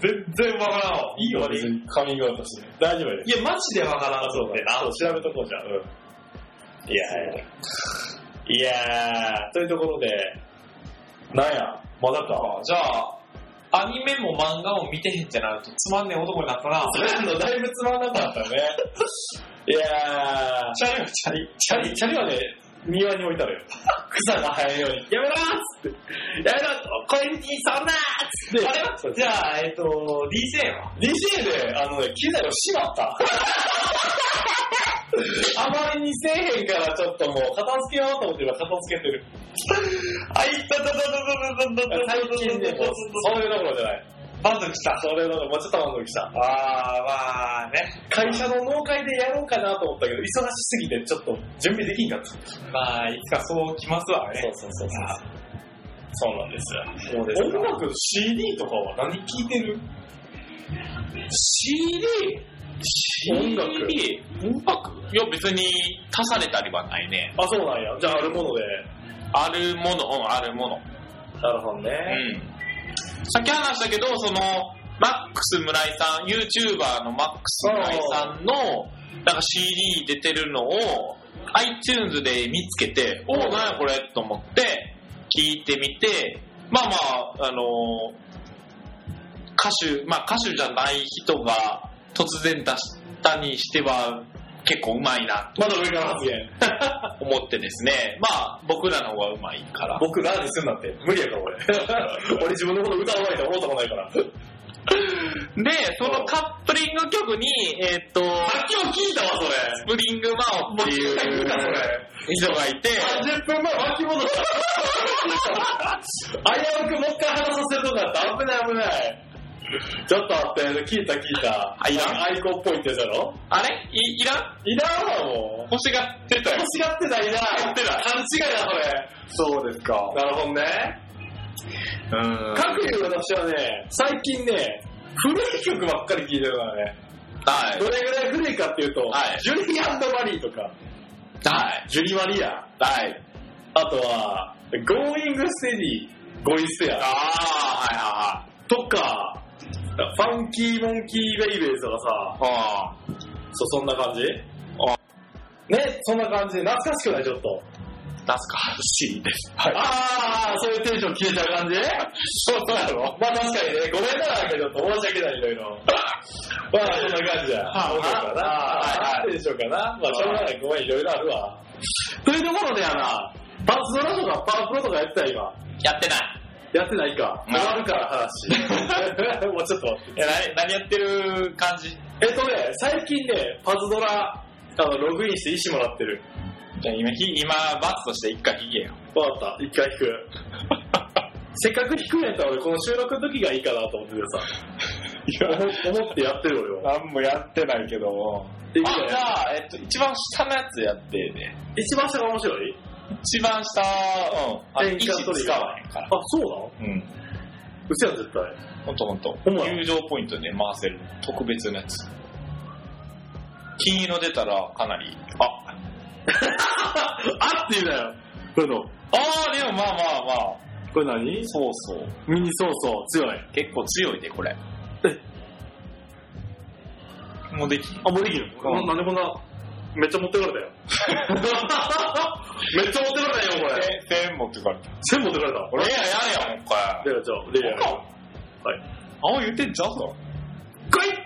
全然わからんわ。いいよ、別にカミングアウトして。大丈夫です。いや、マジでわからんあ、そうね。調べとこうじゃん。うん。いやいや。というところで、なんや、まだか？じゃあ、アニメも漫画も見てへんってなるとつまんねえ男になったな。だいぶつまんなかったよね。いやー、チャリはチャリ。チャリ、チャリはね、庭に置いたのよ。草が生えんように。やめろーっつって。やめろこれにそんなーっつって。あれはじゃあ、えっと、DJ は？DJ で、あのね、機材をしまった。あまりにせえへんからちょっともう片付けようと思って今片付けてる。あ、いったたたたたたたた最近ね、そういうところじゃない。満足した。それのもうちょっと満足した。あー、まあね。会社の農会でやろうかなと思ったけど、忙しすぎてちょっと準備できんかった。まあ、いつかそうきますわね。そうそうそうあそうなんですよ。すか音楽 CD とかは何聴いてる？CD? 音楽 CD? 音楽？いや、別に足されたりはないね。あ、そうなんや。じゃああるもので。あるもの、うん、あるもの。なるほどね。うん。さっき話したけど、その、マックス村井さん、YouTuber のマックス村井さんの、なんか CD 出てるのを、iTunes で見つけて、おお、なやこれと思って、聞いてみて、まあまあ、あの歌手、まあ歌手じゃない人が突然出したにしては、結構うまいなまだ上から発言。と 思ってですね、まあ僕らの方がうまいから。僕ラーにすんなって。無理やから俺。俺自分のこと歌うまいと思ったことないから。で、そのカップリング曲に、えーっと、さっきも聞いたわ、それ。スプリングマオっていうれ。人がいて、30分前巻き戻した。危うくもう一回話させるとこだった。危ない危ない。ちょっと待って、聞いた聞いた。あいらんアイコンっぽいってやつやろあれ？いいらん？いらんわ、もう。欲しがってたよ。欲しがってないな。欲ってない勘違いだ、それ。そうですか。なるほどね。うん。各いう私はね、最近ね、古い曲ばっかり聴いてるからね。はい。どれぐらい古いかっていうと、はいジュリーマリーとか、はい。ジュリマリア、はい。あとは、Going Steady、ゴイステアああ、はいはとか、ファンキーモンキーベイベーズとかさ、いはい。あそ、そんな感じ？あね、そんな感じで懐かしくない？ちょっと。あ、懐かしいです。はい。ああ、そういうテンション消えちゃう感じ？そうやろまあ確かにね、ごめんななんかちょっと申し訳ないいろいろ。まあそんな感じや。はいかな。はいはいテンションかな。まあしょうがない、ごめん、いろいろあるわ。というところでやな、パズドラとかパワープロとかやってた？今。やってない。やってないか。うん終わるから話。もうちょっと待って。え、何、何やってる感じ？えっとね、最近ね、パズドラ、あの、ログインして石もらってる。じゃあ今、ひ今、罰として一回引けよ。わかった。一回引く。せっかく引くんやったら俺この収録の時がいいかなと思っててさ。思思ってやってる俺は。何もやってないけど。できるあ、じゃあ、えっと、一番下のやつやってね。一番下が面白い？一番下、うん。あれ、位置使わへんから。あ、そうなの？うん。うちは絶対。ほんとほんと。ほんま入場ポイントで回せる特別なやつ。金色出たらかなり、あ、あって言うなよ。これの。あー、でもまあまあまあ、これ何？そうそう。ミニそうそう、強い。結構強いで、これ。もうできんあ、もうできるうんななんでこんな、めっちゃ持ってかれたよ。めっちゃ持ってかれたよ、これ。ペン持ってかれた。全部持ってかれた。これや、やれや、もう一回。レアじゃあ、レア。はい。あ、言ってんちゃうぞ。来いさ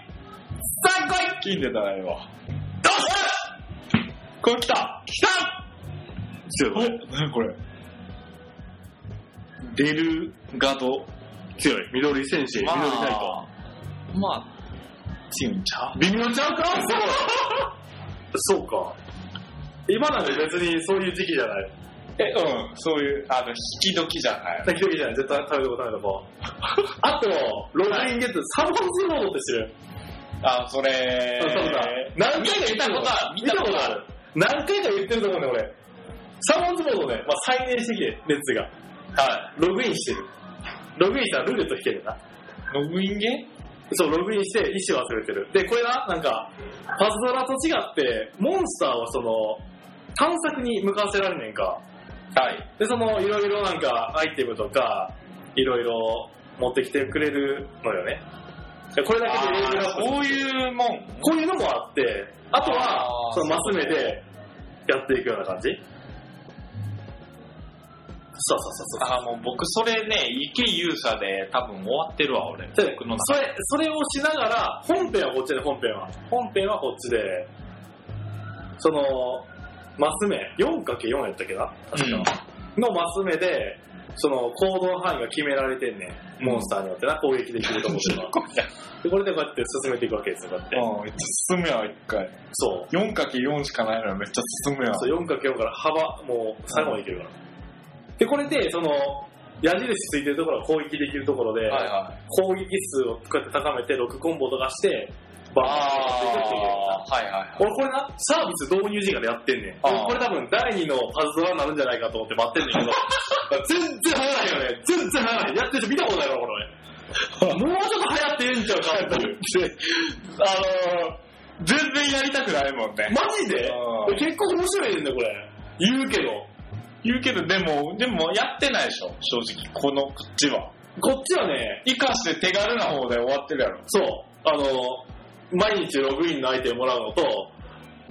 あ来い金出たらええわ。どうしたこれ来た来た強い。何これ？デルガド。強い。緑戦士、緑ナイト。まあ、強いんちゃう？微妙ちゃうか？そうか。今なんか別にそういう時期じゃない。え、うん、そういう、あの、引き時じゃない。時々じゃない。絶対食べとこ食べとこ。あと、ログインゲット、サボンズモードって知る？あ、それ、そうだ。何回か言ったことある見たことある。何回か言ってると思うね、俺。サボンズモードね、まあ、再燃してきて、熱が。はログインしてる。ログインしたらルーレット引けるな。い。ログインゲそう、ログインして意思忘れてる。で、これな、なんか、パズドラと違って、モンスターはその、探索に向かわせられんねんか。はい。で、その、いろいろなんか、アイテムとか、いろいろ持ってきてくれるのよね。でこれだけでレベルアップするそういうもん。こういうのもあって、あとはそのマス目でやっていくような感じそうそうそうそう。あ、もう僕それね、池勇者で多分終わってるわ、俺。それ、それをしながら、本編はこっちで、本編は。本編はこっちで、その、マス目、4×4 やったっけな？確か。のマス目で、その行動範囲が決められてんねん。モンスターによってな、攻撃できるところが。でこれでこうやって進めていくわけですよ、こうやって。うん、進むやん、一回。そう。4×4 しかないのにめっちゃ進むやん。そう 4×4 から幅、もう最後までいけるから。で、これで、その、矢印ついてるところが攻撃できるところで、はいはい。攻撃数をこうやって高めて6コンボとかして、バーンってやっていくっていうはいはいはい。俺これな、サービス導入時間でやってんねん。これ多分第2のパズドラになるんじゃないかと思って待ってんねんけど、全然流行らないよね。全然流行らない。やってる人見たことないから、俺。もうちょっと流行ってええんちゃうかっていう。あのー、全然やりたくないもんね。マジで？うん結構面白いねんだ、これ。言うけど。言うけど、でも、でもやってないでしょ、正直。この、こっちは。こっちはね、生かして手軽な方で終わってるやろ。そう、あの、毎日ログインのアイテムもらうのと、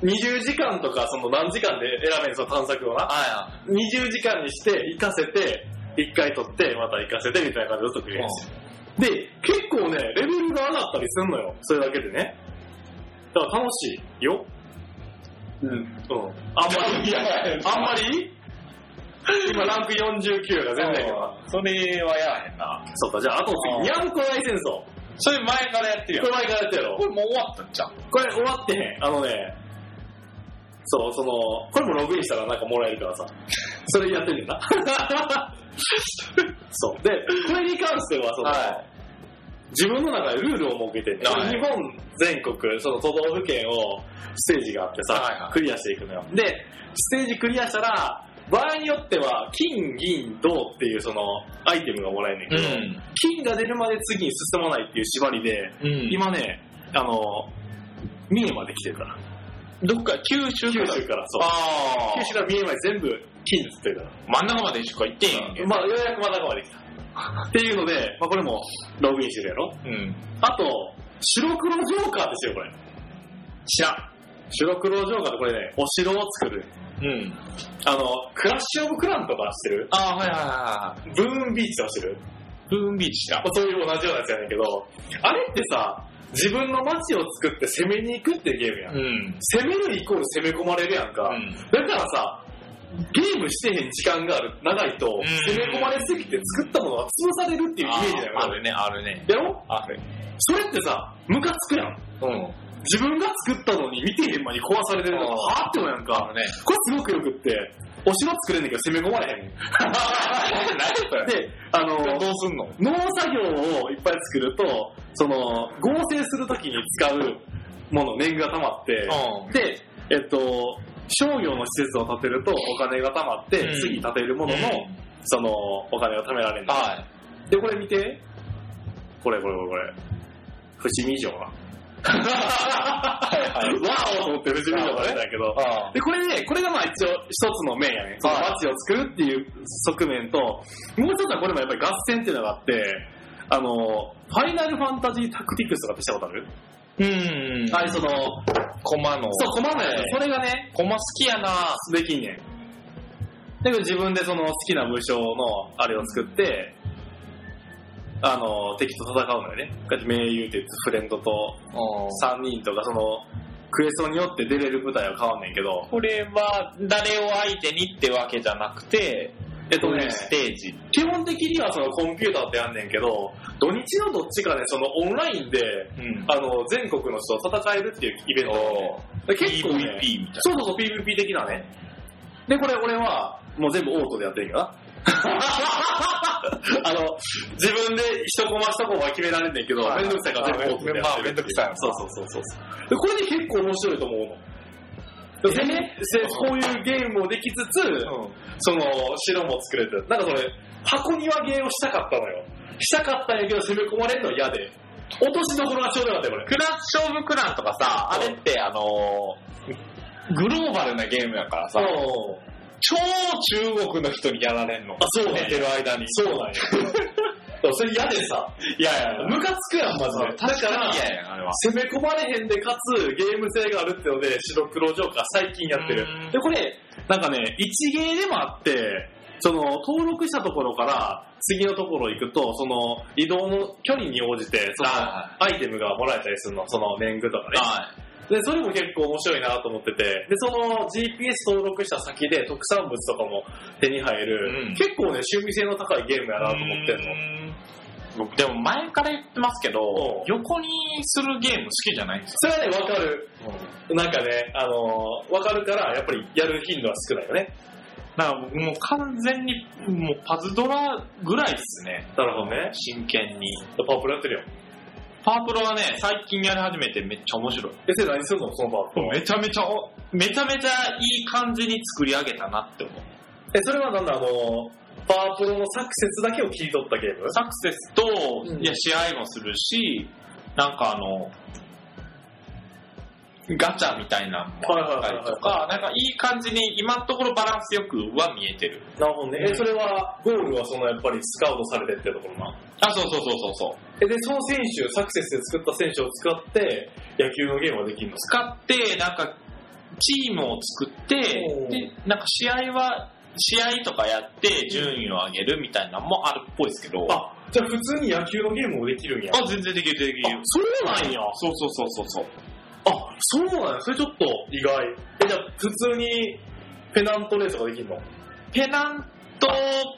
20時間とかその何時間で選べんその探索をな。は20時間にして、行かせて、1回取って、また行かせてみたいな感じでずっと繰り返してで、結構ね、レベルが上がったりすんのよ。それだけでね。だから楽しいよ。うん。うん。あんまりあんまり？今ランク49が全然や。それはやらへんな。そうか、じゃああと次、あーニャンコ大戦争。それ前からやってるやん。これ前からやったやろこ。れもう終わったんじゃん。これ終わってへん。あのね、そう、その、これもログインしたらなんかもらえるからさ。それやってんねんな。そう。で、これに関しては、その、は自分の中でルールを設けてんねんはい日本全国、その都道府県をステージがあってさ、はいはいクリアしていくのよ。で、ステージクリアしたら、場合によっては、金、銀、銅っていうその、アイテムがもらえんねんけど、金が出るまで次に進まないっていう縛りで、うん。今ね、あの、三重まで来てるから。どっか、九州九州から、そう。あ九州から三重まで全部金で釣ってるから。真ん中までしか行ってへんやんけ。まあ、ようやく真ん中まで来た。っていうので、まあ、これもログインしてるやろ。うん。あと、白黒ジョーカーですよ、これ。知らん。白黒ジョーカーってこれね、お城を作る。うん。あの、クラッシュオブクランとか知ってる？あー、はいはいはブーンビーチとか知ってる？ブーンビーチだ。そういう同じようなやつやねんけど、あれってさ、自分の街を作って攻めに行くっていうゲームやん。ん。攻めるイコール攻め込まれるやんか。うんだからさ、ゲームしてへん時間がある長いと、ん攻め込まれすぎて作ったものが潰されるっていうイメージだよあるね、あるね。やろある。それってさ、ムカつくやん。うん。自分が作ったのに見てへん間に壊されてるのがはぁってもやんか。ね。これすごくよくって、お城作れんねんけど攻め込まれへん。で、あの、どうすんの？農作業をいっぱい作ると、その、合成するときに使うもの、年貢が溜まって、うん。で、えっと、商業の施設を建てるとお金が貯まって、うん次建てるものの、うんそのお金が貯められるはで、これ見て。これこれこれこれ。伏見城な。はいわーおと思って伏見城が出たんやけど。い。あで、これね、これがまあ一応一つの面やね。そのはい街を作るっていう側面と、もう一つはこれもやっぱり合戦っていうのがあって、あの、ファイナルファンタジータクティクスとかってしたことある、うん。あれその、コマの。そう、コマのやつ。それがね、コマ好きやなできんねん。だけど自分でその好きな武将のあれを作って、あの、敵と戦うのよね。盟友って言ってフレンドと3人とかその、クエストによって出れる舞台は変わんねんけど、これは誰を相手にってわけじゃなくて、えっとね、ステージ？基本的にはそのコンピューターってやんねんけど、土日のどっちかでそのオンラインで、うん。あの、全国の人と戦えるっていうイベントねで結構ね PVP みたいそうそうそう、PVP 的なね。で、これ俺は、もう全部オートでやってるんやな。あの、自分で一コマ一コマ決められんねんけど、はいめんどくさいから全部オートでやってる。まあめんどくさいなそうそうそうそう。で、これで結構面白いと思うの。でね、でこういうゲームもできつつ、その、城も作れて、なんかそれ、箱庭ゲーをしたかったのよ。したかったんやけど、攻め込まれるの嫌で。落としどころがちょうどよかったよ、これ。クラッ勝負クランとかさ、あれってあのー、グローバルなゲームやからさ、超中国の人にやられんの。あそう寝てる間に。そうなんや。それ嫌でさ、いやいや、ムカつくやん、まず。だ確か、からに嫌やん、あれは。攻め込まれへんで、かつゲーム性があるってので、白黒ジョーカー最近やってるうん。で、これ、なんかね、一芸でもあって、その、登録したところから次のところ行くと、その、移動の距離に応じて、その、はアイテムがもらえたりするの、その年貢とかね。はで、それも結構面白いなと思ってて、で、その GPS 登録した先で特産物とかも手に入る、うん結構ね、趣味性の高いゲームやい。なと思ってんの。僕でも前から言ってますけどうん、横にするゲーム好きじゃないんですそれはね、わかる。なんかね、あのーわかるから、やっぱりやる頻度は少ないよね。だから僕もう完全にもうパズドラぐらいっすね。なるほどね。真剣に。パワープロやってるよ。パワープロはね、最近やり始めてめっちゃ面白い。え、それ何するの？そのパワープロは。めちゃめちゃ、めちゃめちゃいい感じに作り上げたなって思う。え、それはなんだ、あのーパワープロのサクセスだけを切り取ったゲーム？サクセスと、うんいや、試合もするし、なんかあの、ガチャみたいなのもあったりとか、なんかいい感じに今のところバランスよくは見えてる。なるほどね。え、それは、ゴールはそのやっぱりスカウトされてってところな。あ、そうそうそうそうそう。え、で、その選手、サクセスで作った選手を使って、野球のゲームはできるの？使って、なんか、チームを作ってで、なんか試合は、試合とかやって順位を上げるみたいなのもあるっぽいですけど、あ、じゃあ普通に野球のゲームもできるんや。あ全然できるできる。そうなんや。そうそうそうそうそう。あ、そうなんや。それちょっと意外。え、じゃあ普通にペナントレースができるの？ペナントっ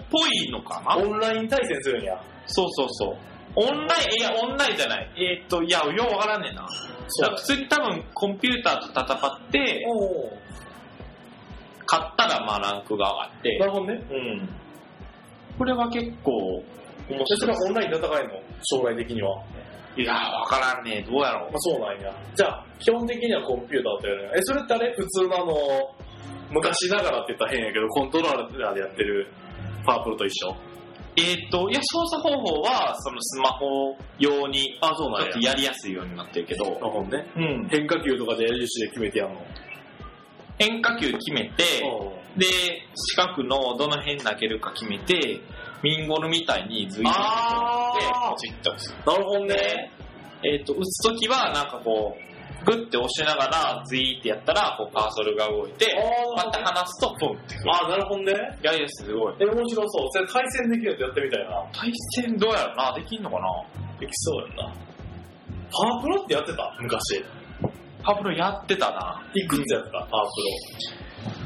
ぽいのかな？オンライン対戦するんや。そうそうそう。オンライン、いや、オンラインじゃない。えーっと、いや、ようわからんねんな。そだから普通に多分コンピューターと戦って、おー勝ったらまあランクが上がってな、るほどね。うん。これは結構面で、それ白いはオンラインで戦えるの？将来的には。いや、わからんねどうやろうまあ、。そうなんや。じゃあ、基本的にはコンピューターとやるんやえ、それってあれ？普通のあの、昔ながらって言ったら変やけど、コントローラーでやってるパワープロと一緒？えーっと、いや、操作方法は、そのスマホ用に、あ、そうちょっとやりやすいようになってるけど、ほどね。うん。変化球とかで矢印で決めてやんの？変化球決めて、で、四角のどの辺投げるか決めて、ミンゴルみたいにズイッとあーで、ポチッと押す。なるほどね。えっ、と、打つときは、なんかこう、グッて押しながら、ズイーってやったら、こう、カーソルが動いて、あまた離すと、ポンってくる。あ、なるほどね。いやいや、すごい。え、面白そう。それ対戦できるやつやってみたいな。対戦どうやろなできんのかなできそうやんな。パワープロってやってた？昔。パブロやってたな。いくつやった？パワー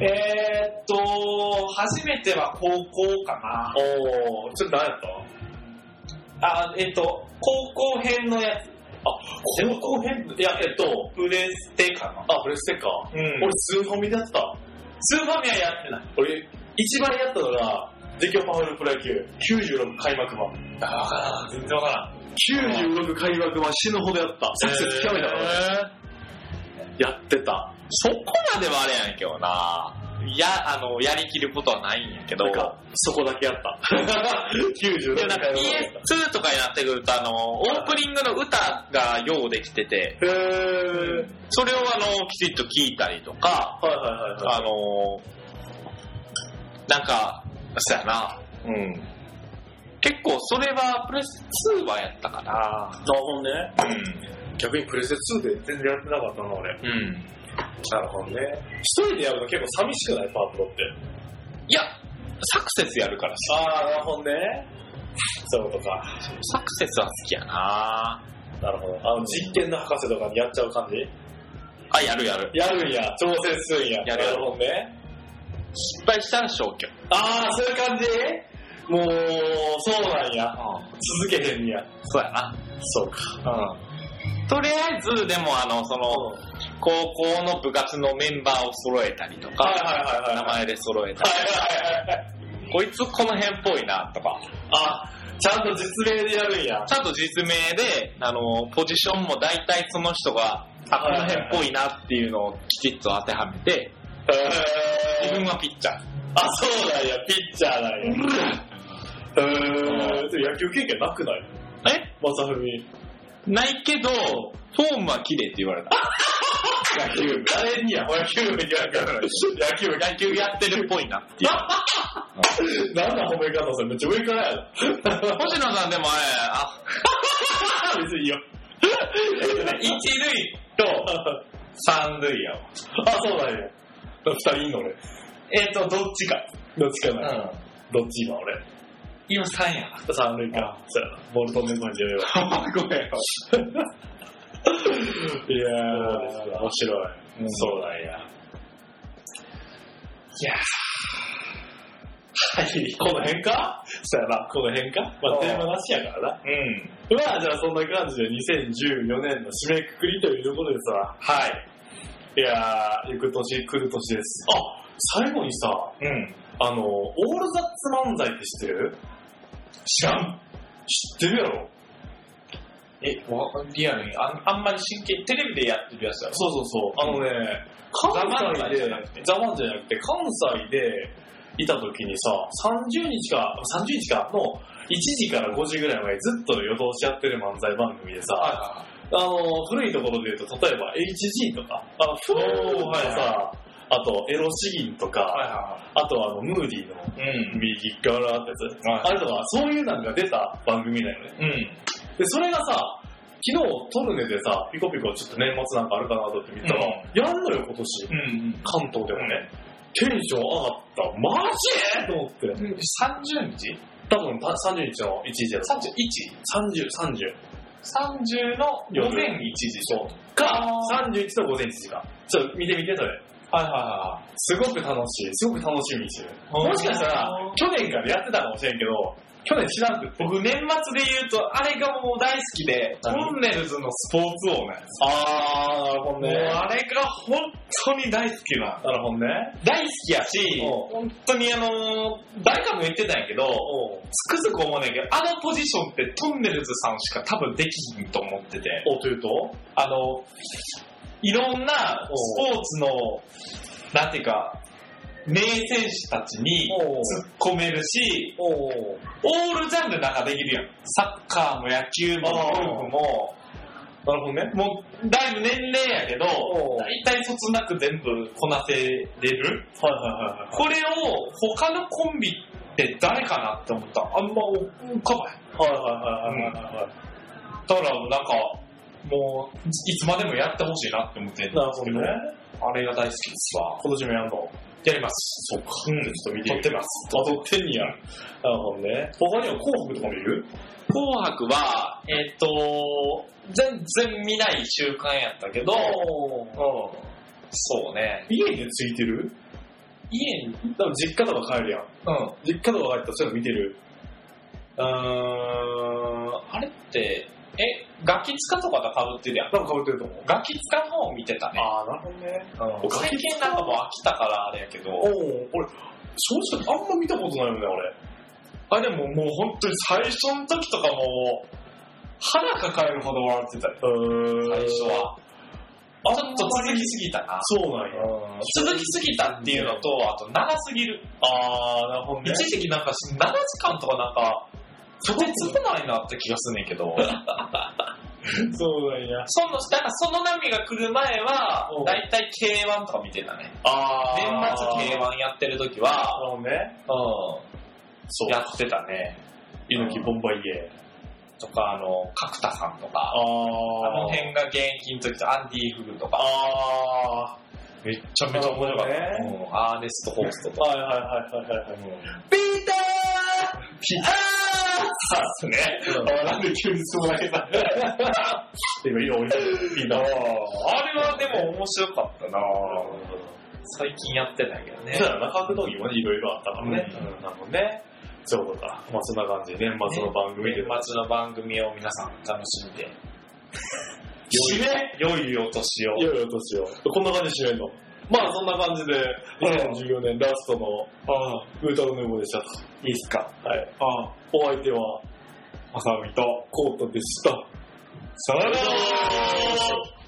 えーっと、初めては高校かな。おー、ちょっと何やった？あ、えっ、と、高校編のやつ。あ、高校編？いや、えっと、プレステかな。あ、プレステか。うん俺、スーファミでやってた。スーファミはやってない。俺、一番やったのが、実況パワフルプロ野球96開幕版。あ、わからん。全然わからん。96開幕版死ぬほどやった。サクセス極めたからね。やってた。そこまではあれやねんけどな。や、あの、やりきることはないんやけど。なんか、そこだけやった。90でなんか PS2 とかになってくると、あの、オープニングの歌がようできてて、へー。それをあの、きちっと聞いたりとか、はいはいはいはい。あの、なんか、そうやな、うん。結構それはプレス2はやったかな。なるほどね。うん。逆にプレステ2で全然やってなかったな、俺。うん。なるほどね。一人でやるの結構寂しくないパワープロって。いや、サクセスやるからし。ああ、なるほどね。そういうことか。サクセスは好きやななるほど。あの、実験の博士とかにやっちゃう感じ？あ、やるやる。やるんや。挑戦するんや。やるやるなるほどね。失敗したら消去。ああ、そういう感じ？もう、そうなんや。続けへんや。そうやな。そうか。うん。とりあえず、でもあの、その、高校の部活のメンバーを揃えたりとか。名前で揃えたり、はいはいはいはい。こいつこの辺っぽいなとか、あ、ちゃんと実名でやるんや。ちゃんと実名で、あの、ポジションも大体その人が、あ、この辺っぽいなっていうのをきちっと当てはめて、自分はピッチャー。あ、そうなんや。ピッチャーなんや。へ野球経験なくない？え？まさふみ。ないけど、フォームは綺麗って言われた。野球。誰にや。野球部にやるから。野球部。野球やってるっぽいなっていう。なんだ褒め方それめっちゃ上からやろ。星野さんでもあれ、あ、別にいいよ。一塁と三塁やわ。あ、そうなんや。二人いんの俺。えっ、と、どっちか。どっちかな。ん。どっち今俺。今3や三塁か。そうやな。ボール飛んでる感じやよ。な。ごめんよ。いやー、面白い。うんそうなんや。いやはい。この辺か？そうやな。この辺か？まあ、テーマなしやからな。うん。まあ、じゃあそんな感じで2014年の締めくくりというところですわ。はい。いやー、行く年来る年です。あ、最後にさ、うん。あの、オールザッツ漫才って知ってる？知らん。知ってるやろ？え、わリアルにあん、あんまり真剣、テレビでやってるやつやろ？そうそうそう。あのね、関西でザ漫才じゃなくて、ザマンじゃなくて、関西でいた時にさ、30日か、30日かの1時から5時ぐらいまでずっと夜通しやってる漫才番組でさ、はあの、古いところで言うと、例えば HG とか、あの、フォーとかさ、あと、エロ詩吟とか、はあとあの、ムーディーのいはい。うん。右側ってやつ、はいあれとか、そういうのが出た番組だよね。うん。で、それがさ、昨日トルネでさ、ピコピコちょっと年末なんかあるかなとって見たら、うんやんのよ今年。うん。関東でもね。テンション上がった。マジと思って。30日？多分た30日の1時だと。?31?30 30、30。30の午前1時そう。かあ、31の午前1時か。ちょっと見てみて、それ。はいはいはすごく楽しい。すごく楽しみにしてる。うんもしかしたら、去年からやってたかもしれんけど、去年知らんく。僕年末で言うと、あれがもう大好きで、ト何ンネルズのスポーツ王なんですあー、なるほどもうあれが本当に大好きな。なるほどね。大好きやしお、本当にあの、誰かも言ってたんやけど、つくづく思うねんけど、あのポジションってトンネルズさんしか多分できひんと思ってて、お、というと？あの、いろんなスポーツの、なんていうか、名選手たちに突っ込めるし。オールジャンルなんかできるやん。サッカーも野球もゴルフも、なるほどね。もうだいぶ年齢やけど大体そつなく全部こなせれる。はいはいはいはい。これを他のコンビって誰かなって思ったらあんま浮かばへん。はいはいはいはいはい。だからなんか、もう、いつまでもやってほしいなって思ってるんですけど、なるほどね。あれが大好きですわ。今年もやんの？やります。そうか。うんちょっと見て撮ってます。あ、撮ってんや。なるほどね。他には紅白とか見る？紅白は、えっ、と、全然見ない習慣やったけど、うん、そうね。家についてる？家に、多分実家とか帰るやん。うん。実家とか帰ったらそういうの見てる。うーん、あれって、え、ガキ使とかと被ってるやん。被ってると思う。ガキ使の方見てたね。ああ、なるほどね。うん、最近なんかもう飽きたからあれやけど、おお俺、正直あんま見たことないよね、あれももう本当に最初の時とかもう、腹抱えるほど笑ってたよ。俺。最初。は。ちょっと続きすぎたな。そうなんや。続きすぎたっていうのと、あと長すぎる。あー、なるほどね。一時期なんか7時間とかなんか、とてつもないなって気がするねんけど、そうなんや。その、なんかその波が来る前はうん、だいたい K1 とか見てたね。あー。年末 K1 やってる時なは、るほどね。う、そうんやってたね。猪木ボンバイエとか、あの、角田さんとか、ああのー。辺が現役の時とアンディ・フグとか、あめっちゃめちゃ面白かった。なるほどうんアーネスト・ホーストとー。か。はいはいはいはいはい。うんピーターピあーね。あなんで急に質問投げた？今いいよ、ピーター。あれはでも面白かったな最近やってないけどね。そうやな、格闘技もね、いろいろあったからね。うんうん、なるほどね。そうか。まあそんな感じで、年末の番組で。年末の番組を皆さん楽しんで。締め良いお年を。いよいよ年を。こんな感じで締めんの？まあそんな感じで、2014年ラストのああウータロネボでしたと。いいっすか？はい。ああ、お相手は、まさみと。コートでした。さよなら